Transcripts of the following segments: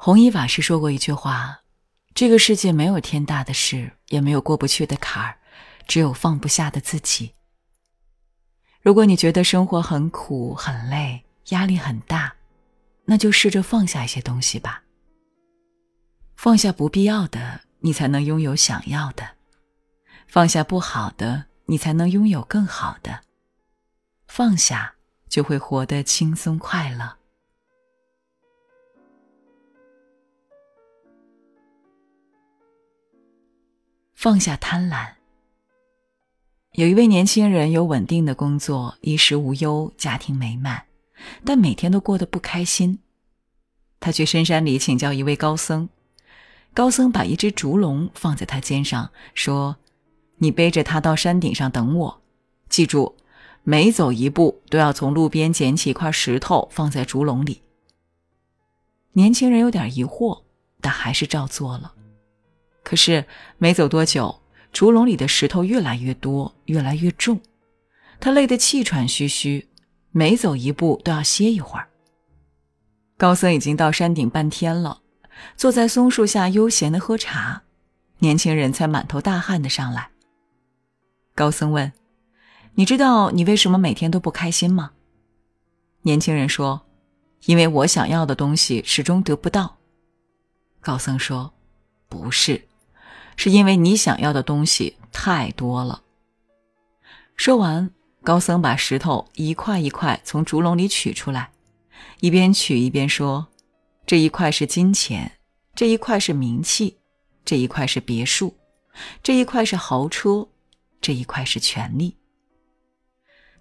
弘一法师说过一句话：“这个世界没有天大的事，也没有过不去的坎儿，只有放不下的自己。”如果你觉得生活很苦、很累、压力很大，那就试着放下一些东西吧。放下不必要的，你才能拥有想要的；放下不好的，你才能拥有更好的。放下，就会活得轻松快乐。放下贪婪。有一位年轻人有稳定的工作，衣食无忧，家庭美满，但每天都过得不开心。他去深山里请教一位高僧，高僧把一只竹笼放在他肩上，说：“你背着它到山顶上等我，记住，每走一步都要从路边捡起一块石头放在竹笼里。”年轻人有点疑惑，但还是照做了。可是没走多久，竹笼里的石头越来越多，越来越重，他累得气喘吁吁，每走一步都要歇一会儿。高僧已经到山顶半天了，坐在松树下悠闲的喝茶，年轻人才满头大汗的上来。高僧问：“你知道你为什么每天都不开心吗？”年轻人说：“因为我想要的东西始终得不到。”高僧说：“不是。”是因为你想要的东西太多了。说完，高僧把石头一块一块从竹笼里取出来，一边取一边说：“这一块是金钱，这一块是名气，这一块是别墅，这一块是豪车，这一块是权力。”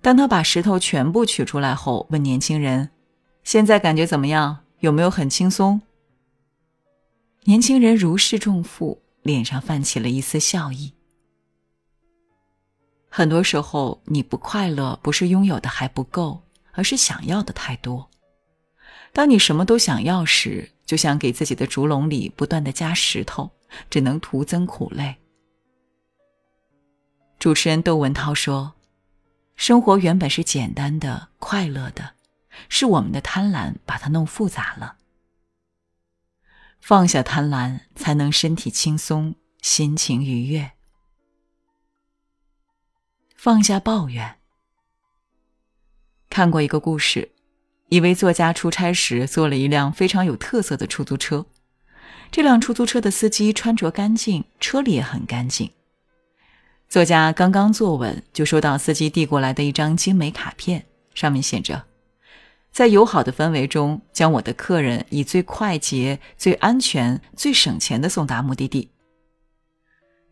当他把石头全部取出来后，问年轻人：“现在感觉怎么样？有没有很轻松？”年轻人如释重负。脸上泛起了一丝笑意。很多时候，你不快乐，不是拥有的还不够，而是想要的太多。当你什么都想要时，就像给自己的竹笼里不断的加石头，只能徒增苦累。主持人窦文涛说：“生活原本是简单的、快乐的，是我们的贪婪把它弄复杂了。”放下贪婪，才能身体轻松，心情愉悦。放下抱怨。看过一个故事，一位作家出差时坐了一辆非常有特色的出租车。这辆出租车的司机穿着干净，车里也很干净。作家刚刚坐稳，就收到司机递过来的一张精美卡片，上面写着。在友好的氛围中，将我的客人以最快捷、最安全、最省钱的送达目的地。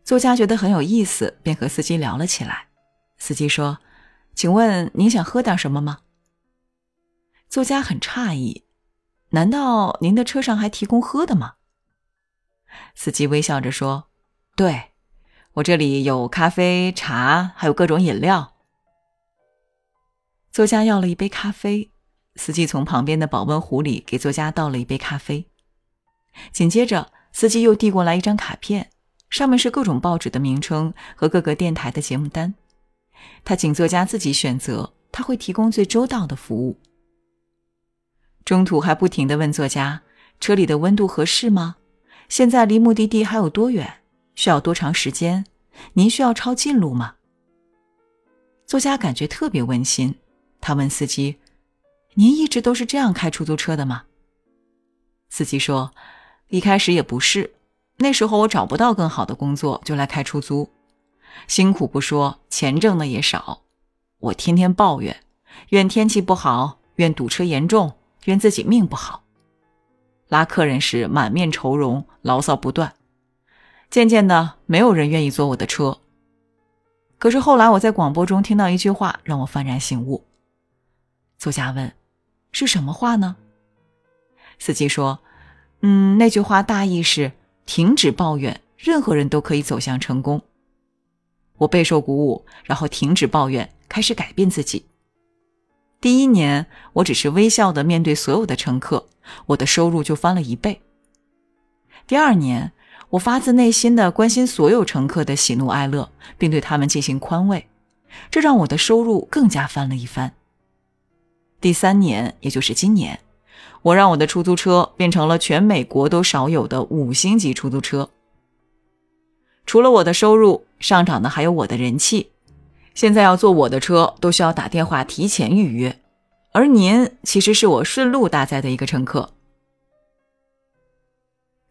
作家觉得很有意思，便和司机聊了起来。司机说：“请问您想喝点什么吗？”作家很诧异：“难道您的车上还提供喝的吗？”司机微笑着说：“对，我这里有咖啡、茶，还有各种饮料。”作家要了一杯咖啡。司机从旁边的保温壶里给作家倒了一杯咖啡，紧接着，司机又递过来一张卡片，上面是各种报纸的名称和各个电台的节目单。他请作家自己选择，他会提供最周到的服务。中途还不停地问作家：“车里的温度合适吗？现在离目的地还有多远？需要多长时间？您需要抄近路吗？”作家感觉特别温馨，他问司机。您一直都是这样开出租车的吗？司机说：“一开始也不是，那时候我找不到更好的工作，就来开出租。辛苦不说，钱挣的也少。我天天抱怨，怨天气不好，怨堵车严重，怨自己命不好。拉客人时满面愁容，牢骚不断。渐渐的，没有人愿意坐我的车。可是后来我在广播中听到一句话，让我幡然醒悟。”作家问。是什么话呢？司机说：“嗯，那句话大意是停止抱怨，任何人都可以走向成功。”我备受鼓舞，然后停止抱怨，开始改变自己。第一年，我只是微笑的面对所有的乘客，我的收入就翻了一倍。第二年，我发自内心的关心所有乘客的喜怒哀乐，并对他们进行宽慰，这让我的收入更加翻了一番。第三年，也就是今年，我让我的出租车变成了全美国都少有的五星级出租车。除了我的收入上涨的，还有我的人气。现在要坐我的车，都需要打电话提前预约，而您其实是我顺路搭载的一个乘客。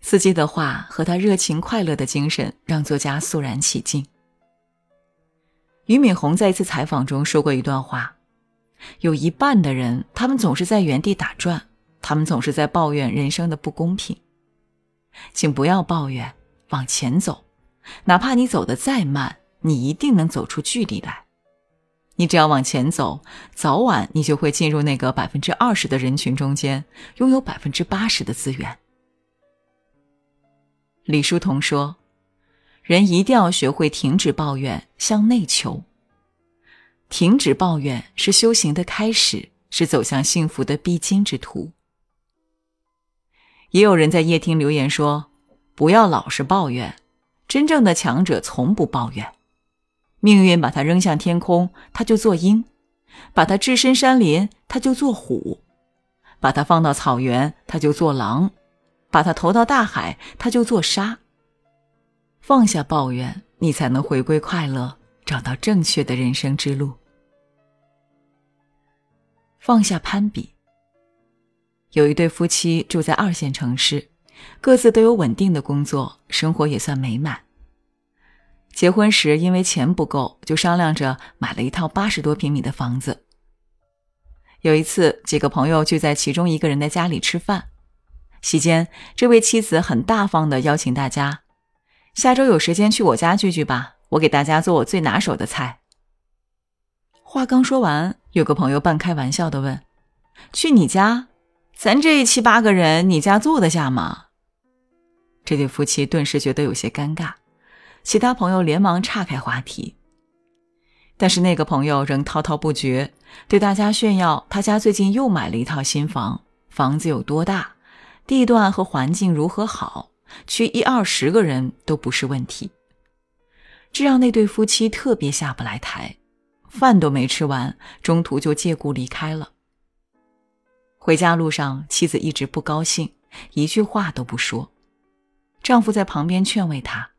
司机的话和他热情快乐的精神，让作家肃然起敬。俞敏洪在一次采访中说过一段话：有一半的人，他们总是在原地打转，他们总是在抱怨人生的不公平。请不要抱怨，往前走。哪怕你走得再慢，你一定能走出距离来。你只要往前走，早晚你就会进入那个百分之二十的人群中间，拥有百分之八十的资源。李叔同说：“人一定要学会停止抱怨，向内求。停止抱怨是修行的开始，是走向幸福的必经之途。”也有人在夜听留言说：“不要老是抱怨。”真正的强者从不抱怨，命运把他扔向天空，他就做鹰；把他置身山林，他就做虎；把他放到草原，他就做狼；把他投到大海，他就做沙。放下抱怨，你才能回归快乐，找到正确的人生之路。放下攀比。有一对夫妻住在二线城市。各自都有稳定的工作，生活也算美满。结婚时因为钱不够，就商量着买了一套八十多平米的房子。有一次，几个朋友聚在其中一个人的家里吃饭，席间，这位妻子很大方的邀请大家：“下周有时间去我家聚聚吧，我给大家做我最拿手的菜。”话刚说完，有个朋友半开玩笑的问：“去你家？咱这七八个人，你家坐得下吗？”这对夫妻顿时觉得有些尴尬，其他朋友连忙岔开话题。但是那个朋友仍滔滔不绝，对大家炫耀他家最近又买了一套新房，房子有多大，地段和环境如何好，去一二十个人都不是问题。这让那对夫妻特别下不来台，饭都没吃完，中途就借故离开了。回家路上，妻子一直不高兴，一句话都不说。丈夫在旁边劝慰她：“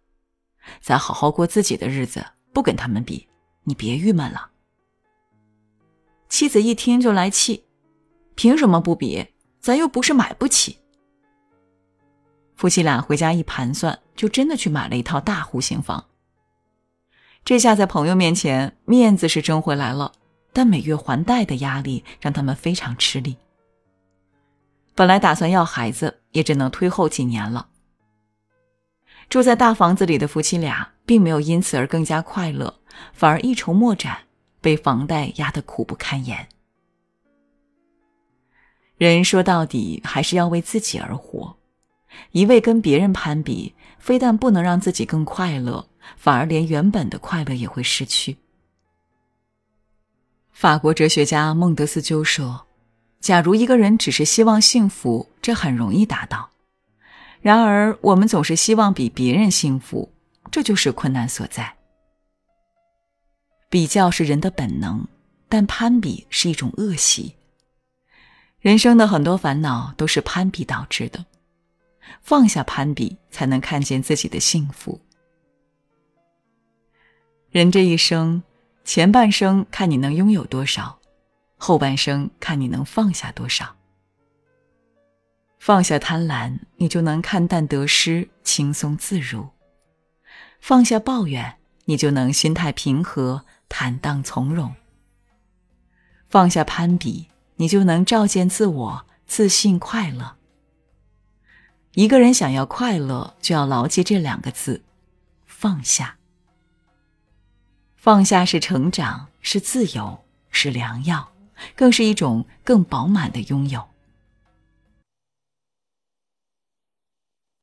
咱好好过自己的日子，不跟他们比，你别郁闷了。”妻子一听就来气：“凭什么不比？咱又不是买不起。”夫妻俩回家一盘算，就真的去买了一套大户型房。这下在朋友面前，面子是争回来了，但每月还贷的压力让他们非常吃力。本来打算要孩子，也只能推后几年了。住在大房子里的夫妻俩，并没有因此而更加快乐，反而一筹莫展，被房贷压得苦不堪言。人说到底还是要为自己而活，一味跟别人攀比，非但不能让自己更快乐，反而连原本的快乐也会失去。法国哲学家孟德斯鸠说：“假如一个人只是希望幸福，这很容易达到。”然而，我们总是希望比别人幸福，这就是困难所在。比较是人的本能，但攀比是一种恶习。人生的很多烦恼都是攀比导致的，放下攀比，才能看见自己的幸福。人这一生，前半生看你能拥有多少，后半生看你能放下多少。放下贪婪，你就能看淡得失，轻松自如；放下抱怨，你就能心态平和，坦荡从容；放下攀比，你就能照见自我，自信快乐。一个人想要快乐，就要牢记这两个字：放下。放下是成长，是自由，是良药，更是一种更饱满的拥有。